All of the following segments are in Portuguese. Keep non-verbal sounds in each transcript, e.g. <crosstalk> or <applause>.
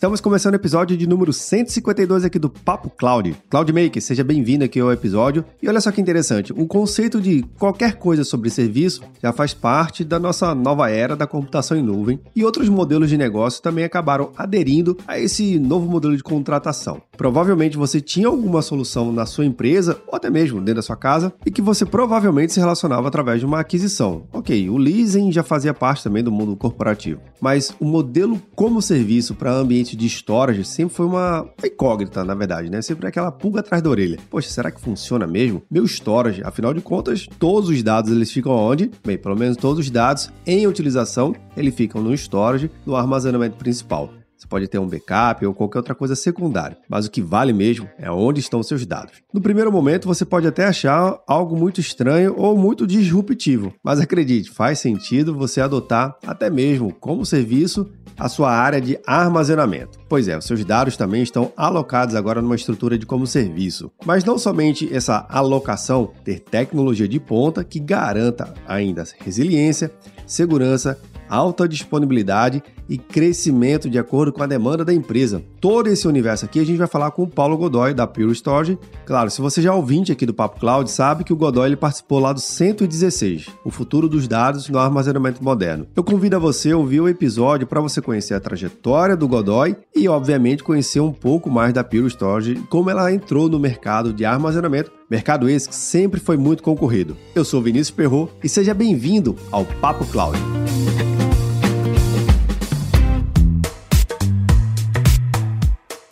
Estamos começando o episódio de número 152 aqui do Papo Cloud. Cloud Maker, seja bem-vindo aqui ao episódio. E olha só que interessante, o conceito de qualquer coisa sobre serviço já faz parte da nossa nova era da computação em nuvem e outros modelos de negócio também acabaram aderindo a esse novo modelo de contratação. Provavelmente você tinha alguma solução na sua empresa ou até mesmo dentro da sua casa e que você provavelmente se relacionava através de uma aquisição. Ok, o leasing já fazia parte também do mundo corporativo, mas o modelo como serviço para ambiente de storage sempre foi uma incógnita, na verdade, né? Sempre aquela pulga atrás da orelha. Poxa, será que funciona mesmo? Meu storage, afinal de contas, todos os dados eles ficam onde? Bem, pelo menos todos os dados em utilização, eles ficam no storage, no armazenamento principal. Você pode ter um backup ou qualquer outra coisa secundária, mas o que vale mesmo é onde estão seus dados. No primeiro momento, você pode até achar algo muito estranho ou muito disruptivo, mas acredite, faz sentido você adotar até mesmo como serviço a sua área de armazenamento. Pois é, os seus dados também estão alocados agora numa estrutura de como serviço. Mas não somente essa alocação, ter tecnologia de ponta que garanta ainda resiliência, segurança alta disponibilidade e crescimento de acordo com a demanda da empresa. Todo esse universo aqui a gente vai falar com o Paulo Godoy da Pure Storage. Claro, se você já é ouvinte aqui do Papo Cloud, sabe que o Godoy ele participou lá do 116, o futuro dos dados no armazenamento moderno. Eu convido a você a ouvir o episódio para você conhecer a trajetória do Godoy e, obviamente, conhecer um pouco mais da Pure Storage, como ela entrou no mercado de armazenamento, mercado esse que sempre foi muito concorrido. Eu sou Vinícius Perro e seja bem-vindo ao Papo Cloud.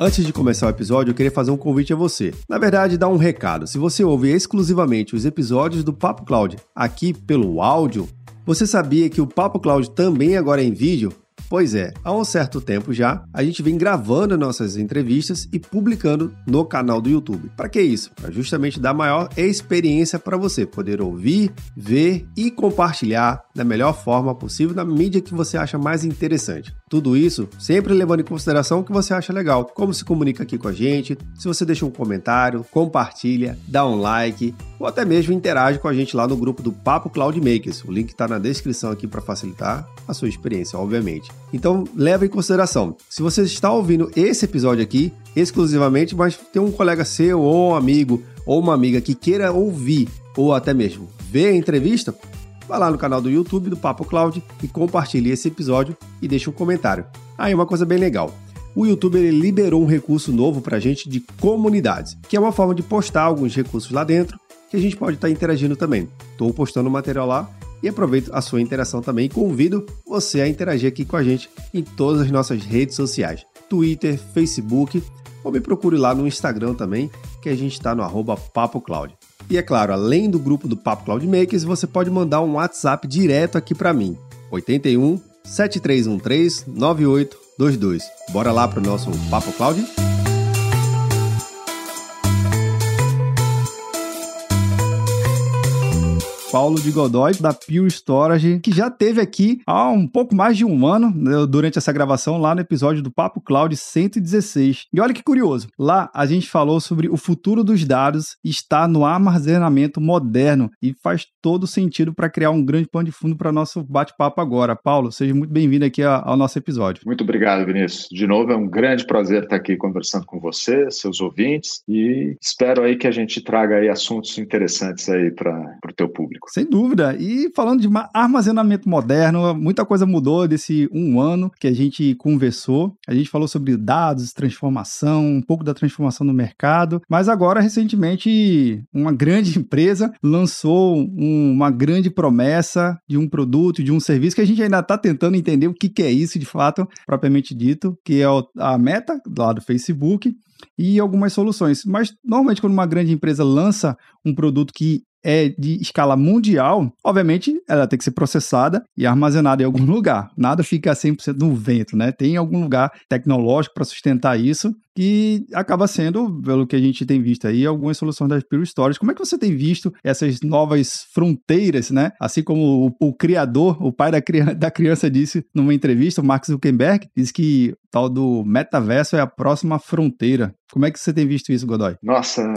Antes de começar o episódio, eu queria fazer um convite a você. Na verdade, dar um recado. Se você ouve exclusivamente os episódios do Papo Cloud aqui pelo áudio, você sabia que o Papo Cloud também agora é em vídeo? Pois é, há um certo tempo já, a gente vem gravando nossas entrevistas e publicando no canal do YouTube. Para que isso? Para justamente dar maior experiência para você poder ouvir, ver e compartilhar da melhor forma possível na mídia que você acha mais interessante. Tudo isso sempre levando em consideração o que você acha legal, como se comunica aqui com a gente, se você deixa um comentário, compartilha, dá um like ou até mesmo interage com a gente lá no grupo do Papo Cloud Makers. O link está na descrição aqui para facilitar a sua experiência, obviamente. Então, leve em consideração. Se você está ouvindo esse episódio aqui exclusivamente, mas tem um colega seu ou um amigo ou uma amiga que queira ouvir ou até mesmo ver a entrevista, vá lá no canal do YouTube do Papo Cloud e compartilhe esse episódio e deixe um comentário. Aí, uma coisa bem legal o YouTube ele liberou um recurso novo para a gente de comunidades, que é uma forma de postar alguns recursos lá dentro que a gente pode estar tá interagindo também. Estou postando material lá e aproveito a sua interação também e convido você a interagir aqui com a gente em todas as nossas redes sociais: Twitter, Facebook, ou me procure lá no Instagram também, que a gente está no arroba Papo Cloud. E é claro, além do grupo do Papo Cloud Makers, você pode mandar um WhatsApp direto aqui para mim: 81 7313 9822. Bora lá para o nosso Papo Cloud? Paulo de Godoy, da Pure Storage, que já teve aqui há um pouco mais de um ano, né, durante essa gravação, lá no episódio do Papo Cloud 116. E olha que curioso, lá a gente falou sobre o futuro dos dados estar no armazenamento moderno e faz todo sentido para criar um grande pano de fundo para nosso bate-papo agora. Paulo, seja muito bem-vindo aqui ao nosso episódio. Muito obrigado, Vinícius. De novo, é um grande prazer estar aqui conversando com você, seus ouvintes, e espero aí que a gente traga aí assuntos interessantes aí para o teu público. Sem dúvida. E falando de armazenamento moderno, muita coisa mudou desse um ano que a gente conversou. A gente falou sobre dados, transformação, um pouco da transformação no mercado. Mas agora, recentemente, uma grande <laughs> empresa lançou um, uma grande promessa de um produto, de um serviço que a gente ainda está tentando entender o que, que é isso de fato, propriamente dito, que é a Meta, lá do Facebook, e algumas soluções. Mas normalmente quando uma grande empresa lança um produto que é de escala mundial, obviamente ela tem que ser processada e armazenada em algum <laughs> lugar. Nada fica 100% no vento, né? Tem algum lugar tecnológico para sustentar isso que acaba sendo, pelo que a gente tem visto aí, algumas soluções das Pure Storage. Como é que você tem visto essas novas fronteiras, né? Assim como o, o criador, o pai da, <laughs> da criança disse numa entrevista, o Mark Zuckerberg, disse que tal do metaverso é a próxima fronteira. Como é que você tem visto isso, Godoy? Nossa,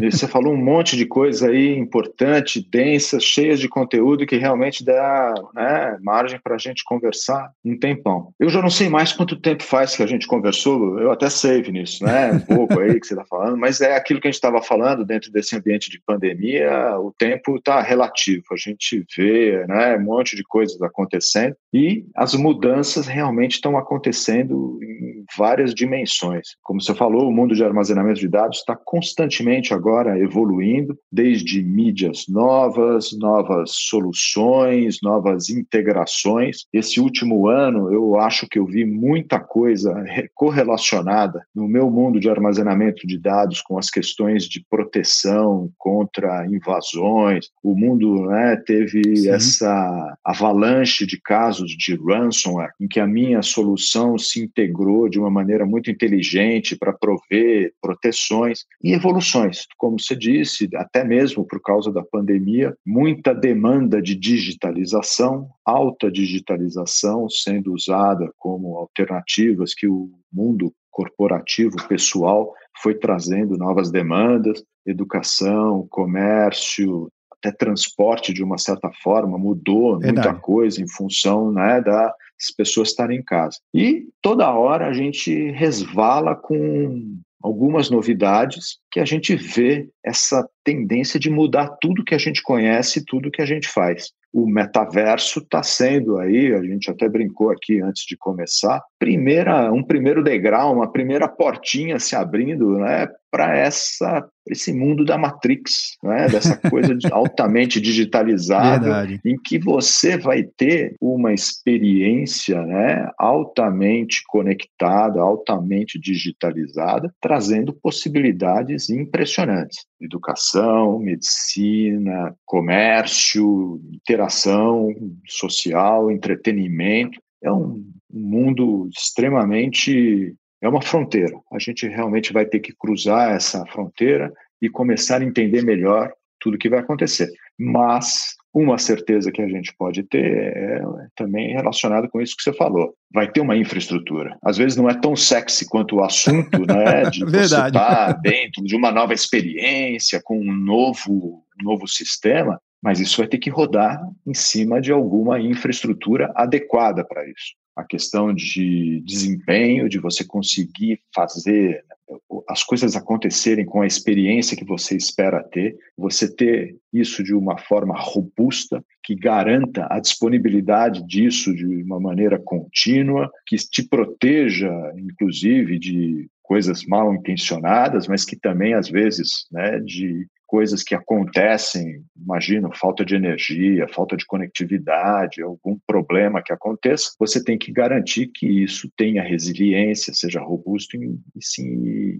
você falou um monte de coisa aí importante, densa, cheias de conteúdo que realmente dá né, margem para a gente conversar um tempão. Eu já não sei mais quanto tempo faz que a gente conversou, eu até sei, Vinícius, né? Um pouco aí que você está falando, mas é aquilo que a gente estava falando dentro desse ambiente de pandemia, o tempo está relativo. A gente vê né, um monte de coisas acontecendo e as mudanças realmente estão acontecendo em várias dimensões. Como você falou, o mundo de armazenamento de dados está constantemente agora evoluindo, desde mídias novas, novas soluções, novas integrações. Esse último ano, eu acho que eu vi muita coisa correlacionada no meu mundo de armazenamento de dados com as questões de proteção contra invasões. O mundo né, teve Sim. essa avalanche de casos de ransomware, em que a minha solução se integrou de uma maneira muito inteligente para prover proteções e evoluções. Como você disse, até mesmo por causa da pandemia, muita demanda de digitalização, alta digitalização sendo usada como alternativas que o mundo corporativo, pessoal, foi trazendo novas demandas, educação, comércio, até transporte de uma certa forma mudou Verdade. muita coisa em função né, das pessoas estarem em casa. E toda hora a gente resvala com algumas novidades que a gente vê essa tendência de mudar tudo que a gente conhece, tudo que a gente faz o metaverso está sendo aí, a gente até brincou aqui antes de começar, primeira, um primeiro degrau, uma primeira portinha se abrindo né, para essa esse mundo da Matrix, né, dessa coisa <laughs> altamente digitalizada, Verdade. em que você vai ter uma experiência né, altamente conectada, altamente digitalizada, trazendo possibilidades impressionantes. Educação, medicina, comércio, interação social, entretenimento. É um mundo extremamente é uma fronteira. A gente realmente vai ter que cruzar essa fronteira e começar a entender melhor tudo que vai acontecer. Mas uma certeza que a gente pode ter é também relacionada com isso que você falou. Vai ter uma infraestrutura. Às vezes não é tão sexy quanto o assunto, né? <laughs> De você estar dentro de uma nova experiência, com um novo, novo sistema, mas isso vai ter que rodar em cima de alguma infraestrutura adequada para isso a questão de desempenho, de você conseguir fazer né, as coisas acontecerem com a experiência que você espera ter, você ter isso de uma forma robusta, que garanta a disponibilidade disso de uma maneira contínua, que te proteja, inclusive, de coisas mal intencionadas, mas que também, às vezes, né, de coisas que acontecem, imagino, falta de energia, falta de conectividade, algum problema que aconteça, você tem que garantir que isso tenha resiliência, seja robusto e, e se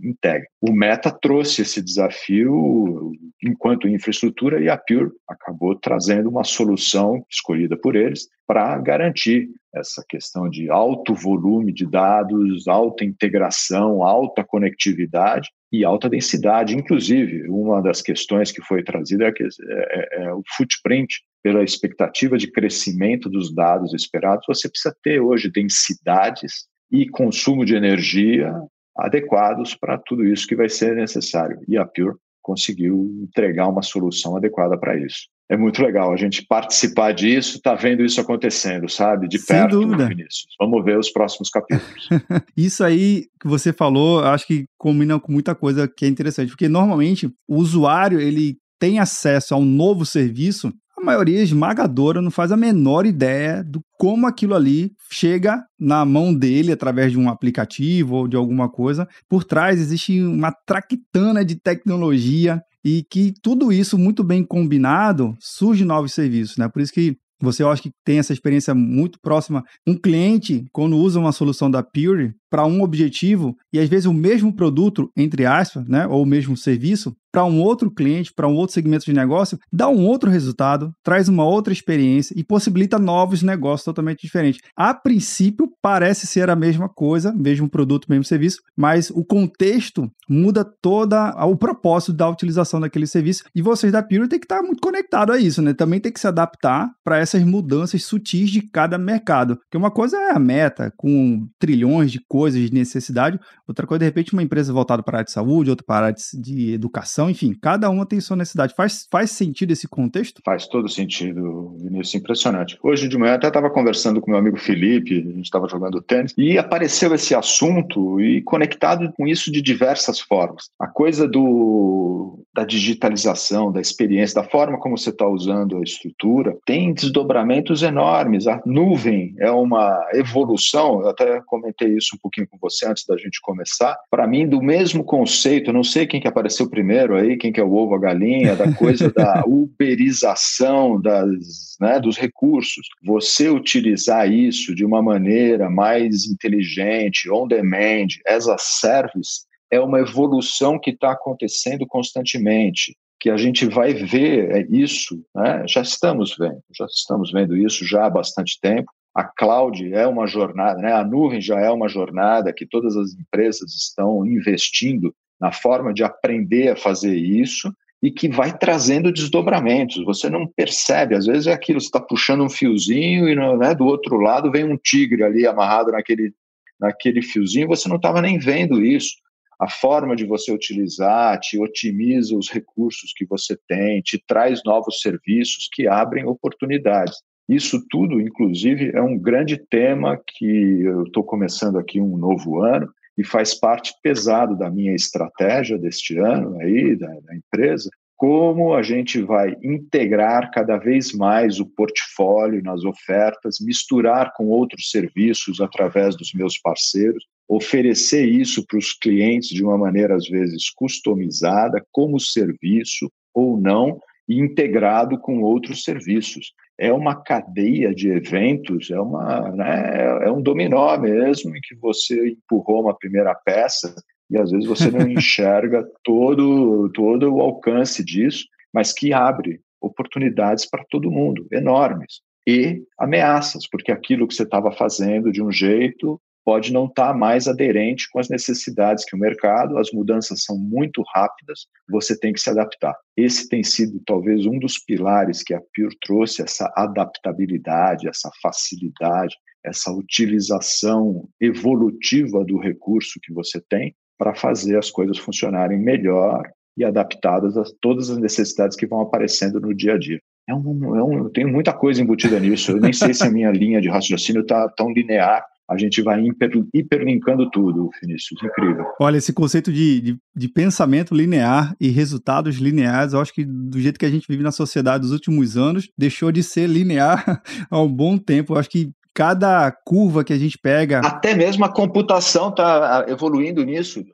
integre. O Meta trouxe esse desafio enquanto infraestrutura e a Pure acabou trazendo uma solução escolhida por eles para garantir essa questão de alto volume de dados, alta integração, alta conectividade e alta densidade. Inclusive, uma das questões que foi trazida é, que, é, é, é o footprint pela expectativa de crescimento dos dados esperados. Você precisa ter hoje densidades e consumo de energia adequados para tudo isso que vai ser necessário. E a Pure conseguiu entregar uma solução adequada para isso é muito legal a gente participar disso, tá vendo isso acontecendo, sabe? De Sem perto, dúvida. Vinícius. Vamos ver os próximos capítulos. <laughs> isso aí que você falou, acho que combina com muita coisa que é interessante, porque normalmente o usuário, ele tem acesso a um novo serviço, a maioria esmagadora não faz a menor ideia do como aquilo ali chega na mão dele através de um aplicativo ou de alguma coisa. Por trás existe uma traquitana de tecnologia e que tudo isso muito bem combinado surge novos serviços, né? Por isso que você eu acho que tem essa experiência muito próxima. Um cliente, quando usa uma solução da Pure para um objetivo, e às vezes o mesmo produto, entre aspas, né, ou o mesmo serviço, para um outro cliente, para um outro segmento de negócio, dá um outro resultado, traz uma outra experiência e possibilita novos negócios totalmente diferentes. A princípio, parece ser a mesma coisa, mesmo produto, mesmo serviço, mas o contexto muda toda o propósito da utilização daquele serviço e vocês da Pure têm que estar muito conectados a isso, né? Também tem que se adaptar para essas mudanças sutis de cada mercado. Porque uma coisa é a meta, com trilhões de de necessidade. Outra coisa, de repente, uma empresa voltada para a área de saúde, outra para a área de educação, enfim, cada uma tem sua necessidade. Faz, faz sentido esse contexto? Faz todo sentido, Vinícius, impressionante. Hoje de manhã até estava conversando com meu amigo Felipe, a gente estava jogando tênis, e apareceu esse assunto e conectado com isso de diversas formas. A coisa do, da digitalização, da experiência, da forma como você está usando a estrutura, tem desdobramentos enormes. A nuvem é uma evolução, eu até comentei isso um pouquinho com você antes da gente começar. Para mim, do mesmo conceito, não sei quem que apareceu primeiro aí, quem que é o ovo, a galinha, da coisa da <laughs> uberização das, né, dos recursos. Você utilizar isso de uma maneira mais inteligente, on demand, as a service, é uma evolução que está acontecendo constantemente que a gente vai ver é isso, né? já estamos vendo, já estamos vendo isso já há bastante tempo. A cloud é uma jornada, né? a nuvem já é uma jornada que todas as empresas estão investindo na forma de aprender a fazer isso e que vai trazendo desdobramentos. Você não percebe, às vezes é aquilo, você está puxando um fiozinho e né, do outro lado vem um tigre ali amarrado naquele, naquele fiozinho, você não estava nem vendo isso a forma de você utilizar te otimiza os recursos que você tem, te traz novos serviços que abrem oportunidades. Isso tudo, inclusive, é um grande tema que eu estou começando aqui um novo ano e faz parte pesado da minha estratégia deste ano aí da, da empresa. Como a gente vai integrar cada vez mais o portfólio nas ofertas, misturar com outros serviços através dos meus parceiros oferecer isso para os clientes de uma maneira, às vezes, customizada, como serviço ou não, integrado com outros serviços. É uma cadeia de eventos, é, uma, né, é um dominó mesmo, em que você empurrou uma primeira peça e às vezes você não <laughs> enxerga todo, todo o alcance disso, mas que abre oportunidades para todo mundo, enormes. E ameaças, porque aquilo que você estava fazendo de um jeito pode não estar tá mais aderente com as necessidades que o mercado, as mudanças são muito rápidas, você tem que se adaptar. Esse tem sido talvez um dos pilares que a Pure trouxe, essa adaptabilidade, essa facilidade, essa utilização evolutiva do recurso que você tem para fazer as coisas funcionarem melhor e adaptadas a todas as necessidades que vão aparecendo no dia a dia. É um, é um, eu tenho muita coisa embutida nisso. Eu nem sei se a minha linha de raciocínio está tão linear a gente vai hiper, hiperlinkando tudo, Vinícius. Incrível. Olha, esse conceito de, de, de, pensamento linear e resultados lineares, eu acho que do jeito que a gente vive na sociedade dos últimos anos, deixou de ser linear <laughs> há um bom tempo. Eu acho que cada curva que a gente pega. Até mesmo a computação está evoluindo nisso.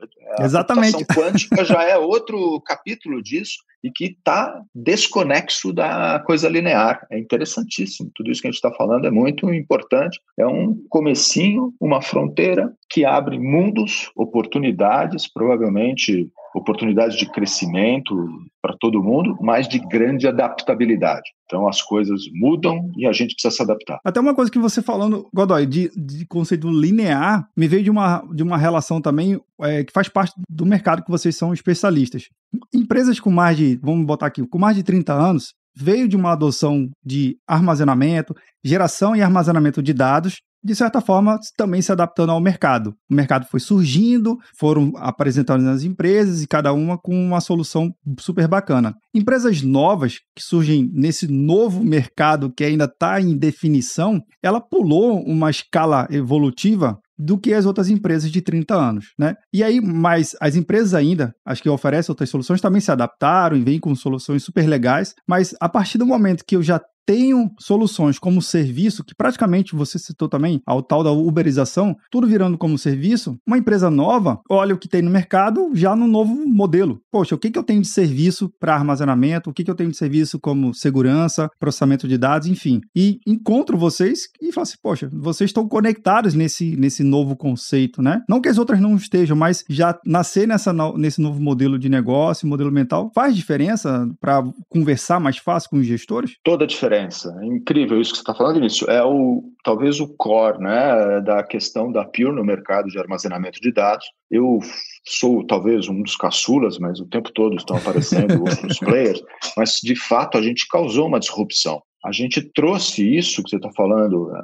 Exatamente. A <laughs> quântica já é outro capítulo disso e que está desconexo da coisa linear. É interessantíssimo. Tudo isso que a gente está falando é muito importante. É um comecinho, uma fronteira que abre mundos, oportunidades, provavelmente oportunidades de crescimento para todo mundo, mas de grande adaptabilidade. Então as coisas mudam e a gente precisa se adaptar. Até uma coisa que você falando, Godoy, de, de conceito linear, me veio de uma, de uma relação também é, que faz parte do mercado que vocês são especialistas. Empresas com mais de, vamos botar aqui, com mais de 30 anos, veio de uma adoção de armazenamento, geração e armazenamento de dados de certa forma, também se adaptando ao mercado. O mercado foi surgindo, foram apresentando nas empresas e cada uma com uma solução super bacana. Empresas novas que surgem nesse novo mercado que ainda está em definição, ela pulou uma escala evolutiva do que as outras empresas de 30 anos, né? E aí, mas as empresas ainda, as que oferecem outras soluções, também se adaptaram e vêm com soluções super legais, mas a partir do momento que eu já tenho soluções como serviço, que praticamente você citou também, ao tal da uberização, tudo virando como serviço, uma empresa nova olha o que tem no mercado já no novo modelo. Poxa, o que, que eu tenho de serviço para armazenamento, o que, que eu tenho de serviço como segurança, processamento de dados, enfim. E encontro vocês e falo assim, poxa, vocês estão conectados nesse, nesse novo conceito, né? Não que as outras não estejam, mas já nascer nessa, nesse novo modelo de negócio, modelo mental, faz diferença para conversar mais fácil com os gestores? Toda a diferença diferença. É incrível isso que você está falando, Vinícius. É o, talvez o core né, da questão da Pure no mercado de armazenamento de dados. Eu sou talvez um dos caçulas, mas o tempo todo estão aparecendo <laughs> outros players, mas de fato a gente causou uma disrupção. A gente trouxe isso que você está falando, né,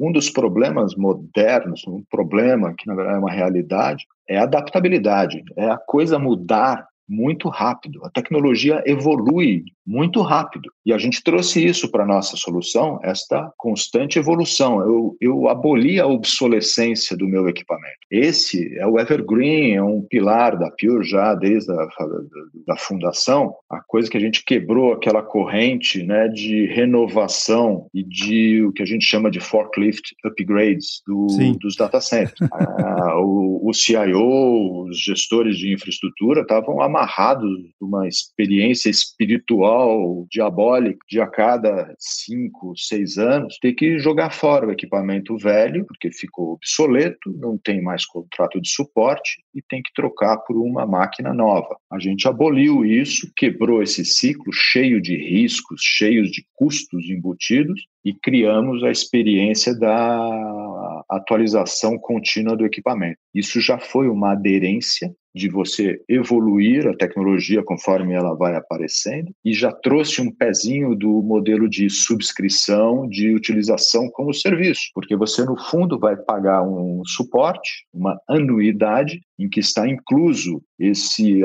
um dos problemas modernos, um problema que na verdade é uma realidade, é a adaptabilidade, é a coisa mudar muito rápido. A tecnologia evolui muito rápido. E a gente trouxe isso para a nossa solução, esta constante evolução. Eu, eu aboli a obsolescência do meu equipamento. Esse é o Evergreen, é um pilar da Pure já desde a da fundação, a coisa que a gente quebrou aquela corrente né, de renovação e de o que a gente chama de forklift upgrades do, dos data centers. <laughs> ah, o, o CIO, os gestores de infraestrutura estavam amarrados uma experiência espiritual diabólica de a cada cinco, seis anos ter que jogar fora o equipamento velho, porque ficou obsoleto, não tem mais contrato de suporte e tem que trocar por uma máquina nova. A gente aboliu isso, quebrou esse ciclo cheio de riscos, cheios de custos embutidos e criamos a experiência da atualização contínua do equipamento. Isso já foi uma aderência de você evoluir a tecnologia conforme ela vai aparecendo e já trouxe um pezinho do modelo de subscrição, de utilização como serviço, porque você no fundo vai pagar um suporte, uma anuidade em que está incluso esse,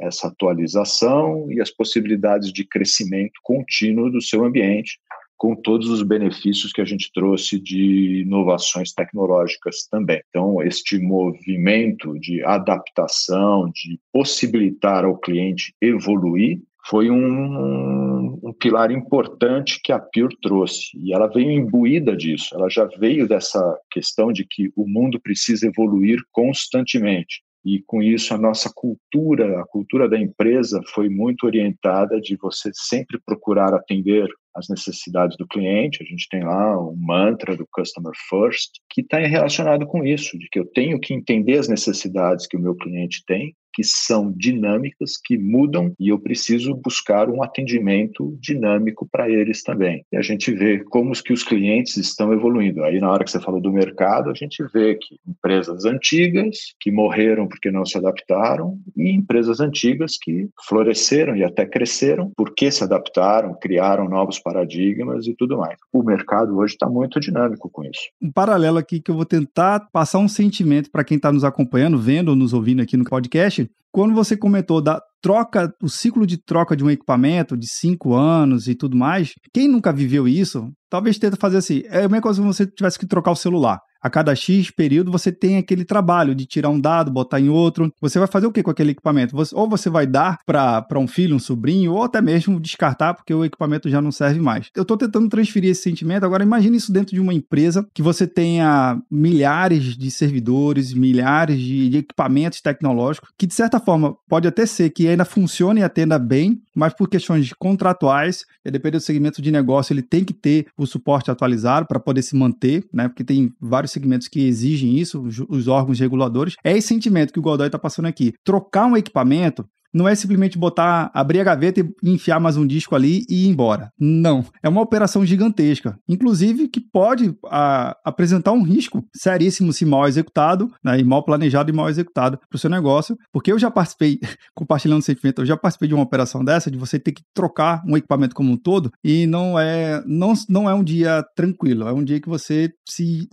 essa atualização e as possibilidades de crescimento contínuo do seu ambiente com todos os benefícios que a gente trouxe de inovações tecnológicas também. Então, este movimento de adaptação, de possibilitar ao cliente evoluir, foi um, um, pilar importante que a Pure trouxe. E ela veio imbuída disso, ela já veio dessa questão de que o mundo precisa evoluir constantemente. E com isso, a nossa cultura, a cultura da empresa foi muito orientada de você sempre procurar atender as necessidades do cliente. A gente tem lá um mantra do Customer First, que está relacionado com isso, de que eu tenho que entender as necessidades que o meu cliente tem que são dinâmicas, que mudam e eu preciso buscar um atendimento dinâmico para eles também. E a gente vê como os que os clientes estão evoluindo. Aí na hora que você falou do mercado, a gente vê que empresas antigas que morreram porque não se adaptaram e empresas antigas que floresceram e até cresceram porque se adaptaram, criaram novos paradigmas e tudo mais. O mercado hoje está muito dinâmico com isso. Um paralelo aqui que eu vou tentar passar um sentimento para quem está nos acompanhando, vendo ou nos ouvindo aqui no podcast quando você comentou da troca, o ciclo de troca de um equipamento de cinco anos e tudo mais, quem nunca viveu isso, talvez tenta fazer assim. É a mesma coisa se você tivesse que trocar o celular a cada X período você tem aquele trabalho de tirar um dado, botar em outro. Você vai fazer o que com aquele equipamento? Você, ou você vai dar para um filho, um sobrinho, ou até mesmo descartar porque o equipamento já não serve mais. Eu estou tentando transferir esse sentimento. Agora, imagine isso dentro de uma empresa que você tenha milhares de servidores, milhares de, de equipamentos tecnológicos, que de certa forma pode até ser que ainda funcione e atenda bem, mas por questões contratuais, dependendo do segmento de negócio, ele tem que ter o suporte atualizado para poder se manter, né? Porque tem vários segmentos que exigem isso, os órgãos reguladores, é esse sentimento que o Godoy está passando aqui. Trocar um equipamento não é simplesmente botar, abrir a gaveta e enfiar mais um disco ali e ir embora. Não. É uma operação gigantesca. Inclusive, que pode a, apresentar um risco seríssimo se mal executado, né, e mal planejado e mal executado para o seu negócio. Porque eu já participei, <laughs> compartilhando sentimento, eu já participei de uma operação dessa, de você ter que trocar um equipamento como um todo, e não é, não, não é um dia tranquilo. É um dia que você se.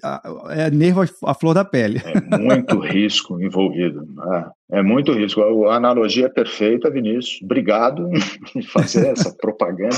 é nervo à flor da pele. É muito risco envolvido. Né? É muito risco. A analogia é perfeita, Vinícius. Obrigado <laughs> em fazer essa <laughs> propaganda,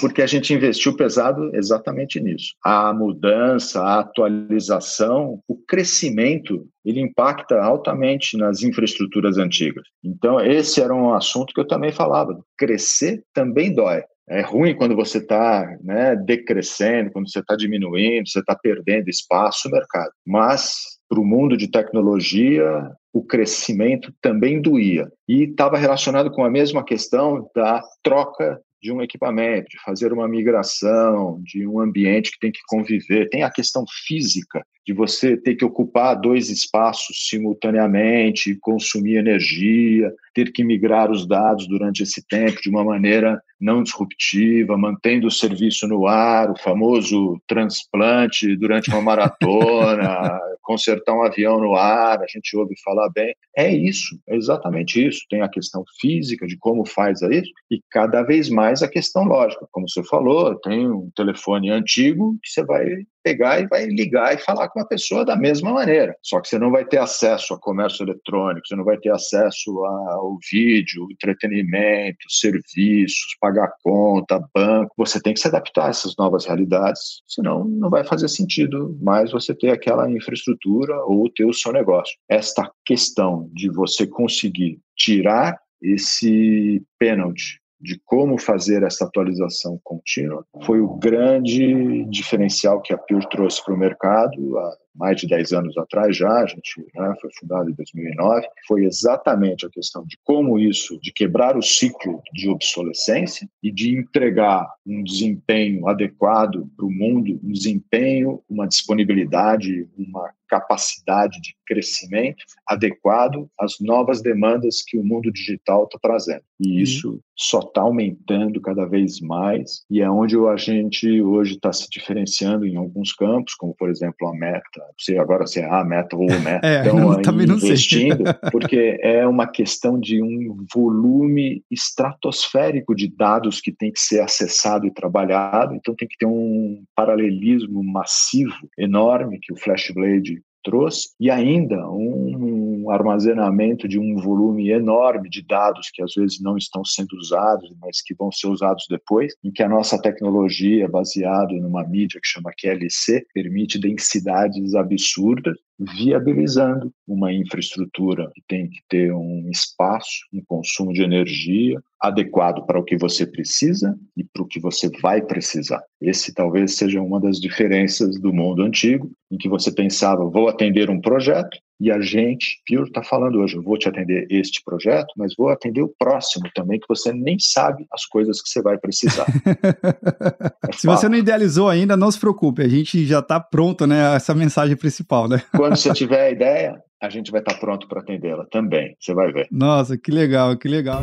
porque a gente investiu pesado exatamente nisso. A mudança, a atualização, o crescimento, ele impacta altamente nas infraestruturas antigas. Então, esse era um assunto que eu também falava. Crescer também dói. É ruim quando você está né, decrescendo, quando você está diminuindo, você está perdendo espaço no mercado. Mas para o mundo de tecnologia, o crescimento também doía. E estava relacionado com a mesma questão da troca de um equipamento, de fazer uma migração, de um ambiente que tem que conviver. Tem a questão física de você ter que ocupar dois espaços simultaneamente, consumir energia, ter que migrar os dados durante esse tempo de uma maneira não disruptiva, mantendo o serviço no ar, o famoso transplante durante uma maratona, <laughs> consertar um avião no ar, a gente ouve falar bem. É isso, é exatamente isso. Tem a questão física de como faz isso e cada vez mais a questão lógica. Como você falou, tem um telefone antigo que você vai pegar e vai ligar e falar com a pessoa da mesma maneira. Só que você não vai ter acesso a comércio eletrônico, você não vai ter acesso ao vídeo, entretenimento, serviços, pagar conta, banco. Você tem que se adaptar a essas novas realidades, senão não vai fazer sentido mais você ter aquela infraestrutura ou ter o seu negócio. Esta questão de você conseguir tirar esse pênalti de como fazer essa atualização contínua. Foi o grande diferencial que a Pure trouxe para o mercado mais de 10 anos atrás já, a gente né, foi fundado em 2009, foi exatamente a questão de como isso, de quebrar o ciclo de obsolescência e de entregar um desempenho adequado para o mundo, um desempenho, uma disponibilidade, uma capacidade de crescimento adequado às novas demandas que o mundo digital está trazendo. E uhum. isso só está aumentando cada vez mais e é onde a gente hoje está se diferenciando em alguns campos, como por exemplo a Meta, se agora se <laughs> é a Meta ou o Meta, é, não investindo, sei. <laughs> porque é uma questão de um volume estratosférico de dados que tem que ser acessado e trabalhado, então tem que ter um paralelismo massivo, enorme que o FlashBlade trouxe, e ainda um armazenamento de um volume enorme de dados que às vezes não estão sendo usados, mas que vão ser usados depois, em que a nossa tecnologia, baseada numa mídia que chama QLC, permite densidades absurdas viabilizando uma infraestrutura que tem que ter um espaço, um consumo de energia adequado para o que você precisa e para o que você vai precisar. Esse talvez seja uma das diferenças do mundo antigo, em que você pensava, vou atender um projeto, e a gente, Pure, está falando hoje, eu vou te atender este projeto, mas vou atender o próximo também, que você nem sabe as coisas que você vai precisar. <laughs> é se você não idealizou ainda, não se preocupe, a gente já está pronto, né? Essa mensagem principal, né? Quando você <laughs> tiver a ideia, a gente vai estar tá pronto para atendê-la também, você vai ver. Nossa, que legal, que legal.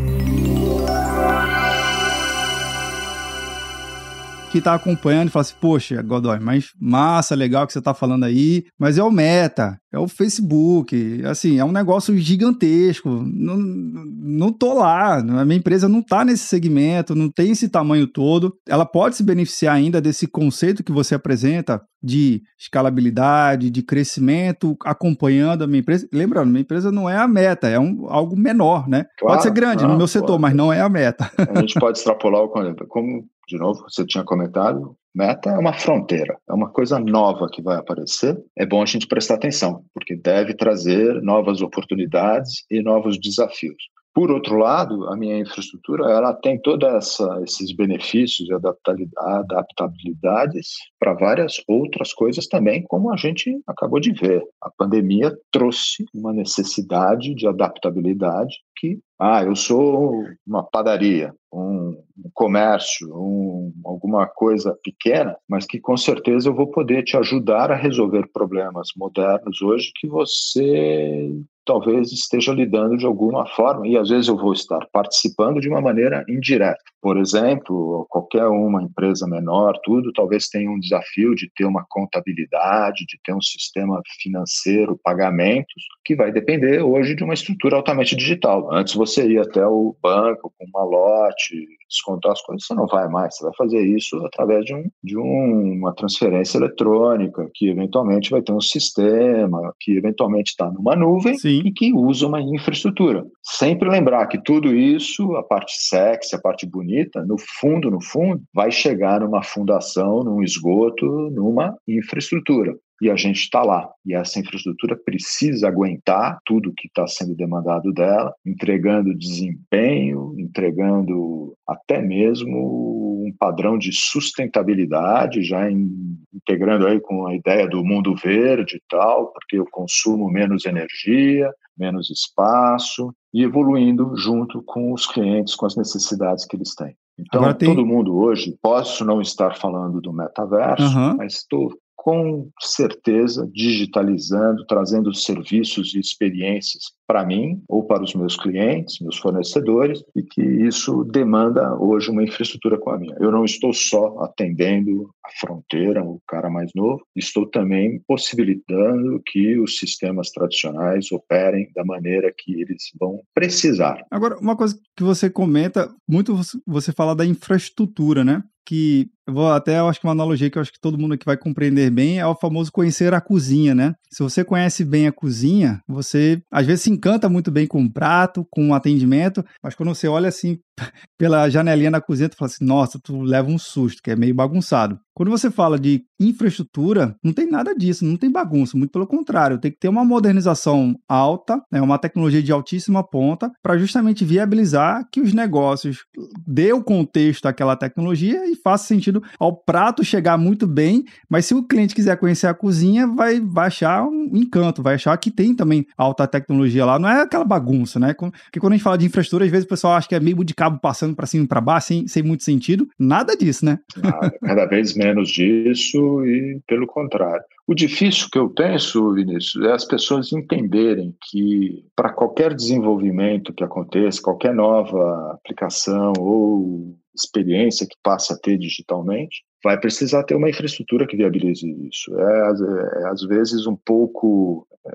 Que está acompanhando e fala assim, poxa, Godoy, mas massa, legal que você está falando aí, mas é o Meta, é o Facebook, assim, é um negócio gigantesco, não, não tô lá, a minha empresa não está nesse segmento, não tem esse tamanho todo, ela pode se beneficiar ainda desse conceito que você apresenta de escalabilidade, de crescimento, acompanhando a minha empresa. Lembrando, minha empresa não é a meta, é um, algo menor, né? Claro, pode ser grande no meu setor, pode. mas não é a meta. A gente pode extrapolar o como de novo, você tinha comentado, meta é uma fronteira, é uma coisa nova que vai aparecer. É bom a gente prestar atenção, porque deve trazer novas oportunidades e novos desafios. Por outro lado, a minha infraestrutura ela tem todos esses benefícios e adaptabilidades para várias outras coisas também, como a gente acabou de ver. A pandemia trouxe uma necessidade de adaptabilidade que, ah, eu sou uma padaria, um, comércio, um, alguma coisa pequena, mas que com certeza eu vou poder te ajudar a resolver problemas modernos hoje que você talvez esteja lidando de alguma forma, e às vezes eu vou estar participando de uma maneira indireta. Por exemplo, qualquer uma empresa menor, tudo, talvez tenha um desafio de ter uma contabilidade, de ter um sistema financeiro, pagamentos, que vai depender hoje de uma estrutura altamente digital. Antes você ia até o banco com uma lote, descontar as coisas, você não vai mais, você vai fazer isso através de, um, de um, uma transferência eletrônica, que eventualmente vai ter um sistema, que eventualmente está numa nuvem Sim. E que usa uma infraestrutura. Sempre lembrar que tudo isso, a parte sexy, a parte bonita, no fundo, no fundo, vai chegar numa fundação, num esgoto, numa infraestrutura e a gente está lá. E essa infraestrutura precisa aguentar tudo que está sendo demandado dela, entregando desempenho, entregando até mesmo um padrão de sustentabilidade, já em, integrando aí com a ideia do mundo verde e tal, porque eu consumo menos energia, menos espaço, e evoluindo junto com os clientes, com as necessidades que eles têm. Então, tem... todo mundo hoje, posso não estar falando do metaverso, uhum. mas estou com certeza digitalizando, trazendo serviços e experiências para mim ou para os meus clientes, meus fornecedores, e que isso demanda hoje uma infraestrutura como a minha. Eu não estou só atendendo a fronteira, o cara mais novo, estou também possibilitando que os sistemas tradicionais operem da maneira que eles vão precisar. Agora, uma coisa que você comenta, muito você fala da infraestrutura, né? que eu vou até eu acho que uma analogia que eu acho que todo mundo aqui vai compreender bem é o famoso conhecer a cozinha, né? Se você conhece bem a cozinha, você às vezes se encanta muito bem com o prato, com o atendimento, mas quando você olha assim <laughs> pela janelinha da cozinha, tu fala assim: "Nossa, tu leva um susto, que é meio bagunçado". Quando você fala de infraestrutura, não tem nada disso, não tem bagunça, muito pelo contrário, tem que ter uma modernização alta, né, uma tecnologia de altíssima ponta, para justamente viabilizar que os negócios dê o contexto daquela tecnologia e faça sentido ao prato chegar muito bem, mas se o cliente quiser conhecer a cozinha, vai, vai achar um encanto, vai achar que tem também alta tecnologia lá, não é aquela bagunça, né? Porque quando a gente fala de infraestrutura, às vezes o pessoal acha que é meio de cabo passando para cima e para baixo, sem, sem muito sentido, nada disso, né? Cada vez menos disso e pelo contrário. O difícil que eu penso, Vinícius, é as pessoas entenderem que para qualquer desenvolvimento que aconteça, qualquer nova aplicação ou experiência que passe a ter digitalmente, vai precisar ter uma infraestrutura que viabilize isso. É, é às vezes um pouco é,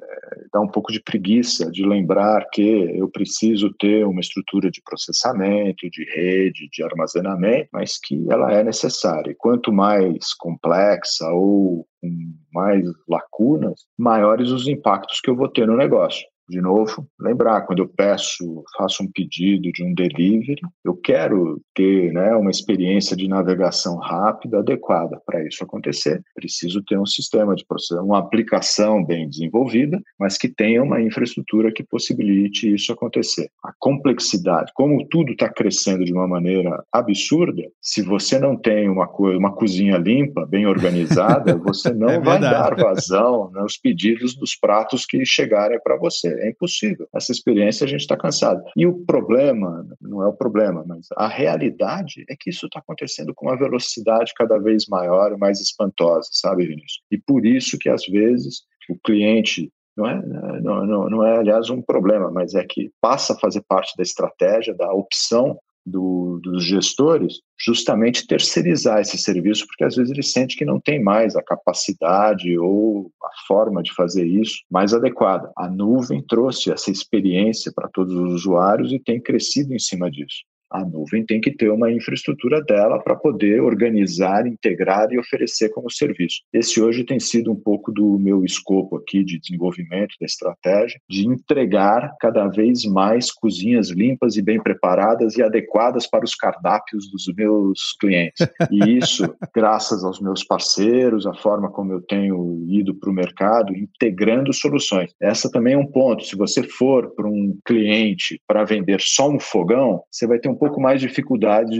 dá um pouco de preguiça de lembrar que eu preciso ter uma estrutura de processamento, de rede, de armazenamento, mas que ela é necessária. E quanto mais complexa ou com mais lacunas, maiores os impactos que eu vou ter no negócio de novo, lembrar, quando eu peço, faço um pedido de um delivery, eu quero ter né, uma experiência de navegação rápida, adequada. Para isso acontecer, preciso ter um sistema de processo, uma aplicação bem desenvolvida, mas que tenha uma infraestrutura que possibilite isso acontecer. A complexidade, como tudo está crescendo de uma maneira absurda, se você não tem uma, uma cozinha limpa, bem organizada, <laughs> você não é vai dar vazão nos pedidos dos pratos que chegarem para você é impossível. Essa experiência a gente está cansado. E o problema, não é o problema, mas a realidade é que isso está acontecendo com uma velocidade cada vez maior e mais espantosa, sabe, Vinícius? E por isso que às vezes o cliente não é, não, não, não é, aliás, um problema, mas é que passa a fazer parte da estratégia, da opção do, dos gestores justamente terceirizar esse serviço, porque às vezes ele sente que não tem mais a capacidade ou a forma de fazer isso mais adequada. A nuvem trouxe essa experiência para todos os usuários e tem crescido em cima disso a nuvem tem que ter uma infraestrutura dela para poder organizar, integrar e oferecer como serviço. Esse hoje tem sido um pouco do meu escopo aqui de desenvolvimento da estratégia, de entregar cada vez mais cozinhas limpas e bem preparadas e adequadas para os cardápios dos meus clientes. E isso, <laughs> graças aos meus parceiros, a forma como eu tenho ido para o mercado, integrando soluções. Essa também é um ponto. Se você for para um cliente para vender só um fogão, você vai ter um um pouco mais de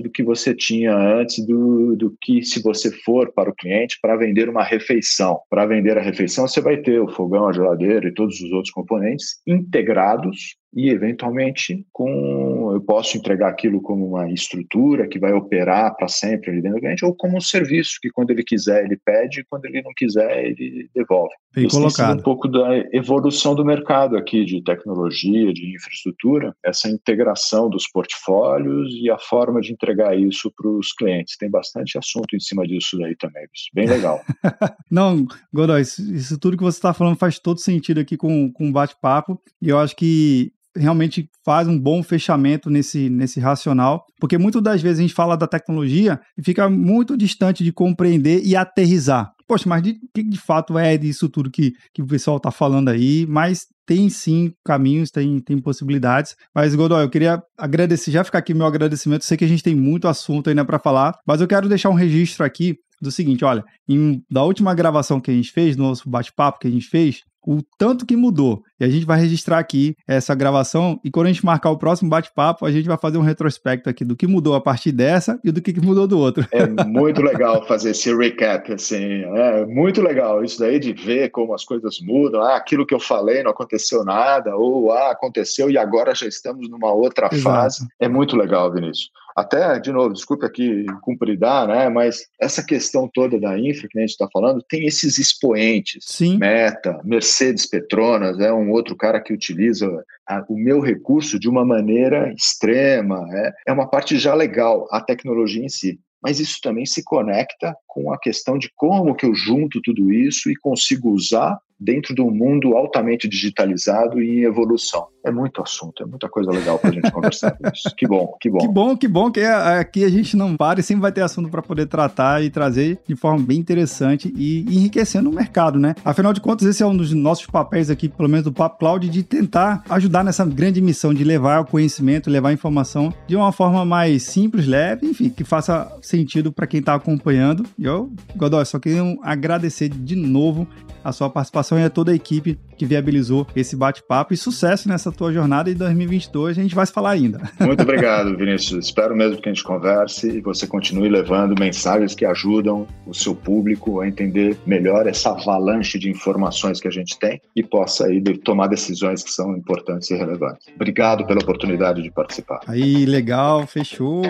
do que você tinha antes do, do que se você for para o cliente para vender uma refeição. Para vender a refeição, você vai ter o fogão, a geladeira e todos os outros componentes integrados e eventualmente com eu posso entregar aquilo como uma estrutura que vai operar para sempre ali dentro do cliente ou como um serviço que quando ele quiser ele pede e quando ele não quiser ele devolve. Bem Isso colocado. um pouco da evolução do mercado aqui de tecnologia, de infraestrutura, essa integração dos portfólios e a forma de entregar isso para os clientes. Tem bastante assunto em cima disso aí também, bem legal. <laughs> não, Godoy, isso, isso tudo que você está falando faz todo sentido aqui com, com bate-papo e eu acho que realmente faz um bom fechamento nesse, nesse racional, porque muitas das vezes a gente fala da tecnologia e fica muito distante de compreender e aterrizar. Poxa, mas de que de fato é disso tudo que, que o pessoal está falando aí? Mas tem sim caminhos, tem, tem possibilidades. Mas, Godoy, eu queria agradecer, já ficar aqui meu agradecimento. sei que a gente tem muito assunto ainda para falar, mas eu quero deixar um registro aqui do seguinte: olha, em, da última gravação que a gente fez, no nosso bate-papo que a gente fez, o tanto que mudou. E a gente vai registrar aqui essa gravação e quando a gente marcar o próximo bate-papo, a gente vai fazer um retrospecto aqui do que mudou a partir dessa e do que mudou do outro. É <laughs> muito legal fazer esse recap, assim, é muito legal isso daí de ver como as coisas mudam, ah, aquilo que eu falei não aconteceu nada, ou ah, aconteceu e agora já estamos numa outra Exato. fase. É muito legal, Vinícius. Até, de novo, desculpe aqui cumpridar, né? Mas essa questão toda da infra que a gente está falando tem esses expoentes. Sim. Meta, Mercedes Petronas, é um outro cara que utiliza a, o meu recurso de uma maneira extrema. É, é uma parte já legal, a tecnologia em si mas isso também se conecta com a questão de como que eu junto tudo isso e consigo usar dentro de um mundo altamente digitalizado e em evolução. É muito assunto, é muita coisa legal para a gente conversar <laughs> isso. Que bom, que bom. Que bom, que bom que aqui a gente não para e sempre vai ter assunto para poder tratar e trazer de forma bem interessante e enriquecendo o mercado, né? Afinal de contas, esse é um dos nossos papéis aqui, pelo menos do Papo Cloud, de tentar ajudar nessa grande missão de levar o conhecimento, levar a informação de uma forma mais simples, leve, enfim, que faça sentido para quem está acompanhando. E eu, Godoy, só queria agradecer de novo a sua participação e a toda a equipe que viabilizou esse bate-papo e sucesso nessa tua jornada em 2022. A gente vai se falar ainda. Muito obrigado, Vinícius. Espero mesmo que a gente converse e você continue levando mensagens que ajudam o seu público a entender melhor essa avalanche de informações que a gente tem e possa aí tomar decisões que são importantes e relevantes. Obrigado pela oportunidade de participar. Aí, legal, fechou.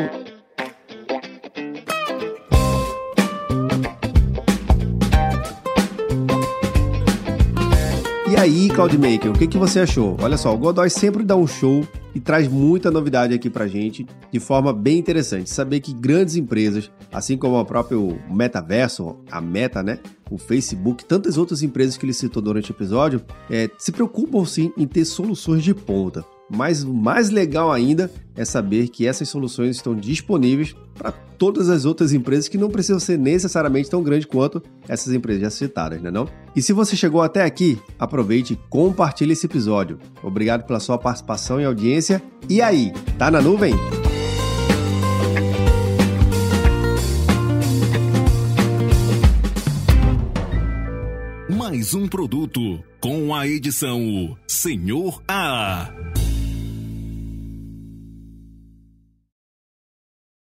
Aí, Cloudmaker, o que, que você achou? Olha só, o Godoy sempre dá um show e traz muita novidade aqui pra gente de forma bem interessante. Saber que grandes empresas, assim como o próprio Metaverso, a Meta, né? O Facebook, tantas outras empresas que ele citou durante o episódio, é, se preocupam sim em ter soluções de ponta. Mas o mais legal ainda é saber que essas soluções estão disponíveis para todas as outras empresas que não precisam ser necessariamente tão grandes quanto essas empresas já citadas, né não? E se você chegou até aqui, aproveite e compartilhe esse episódio. Obrigado pela sua participação e audiência. E aí, tá na nuvem? Mais um produto com a edição Senhor A.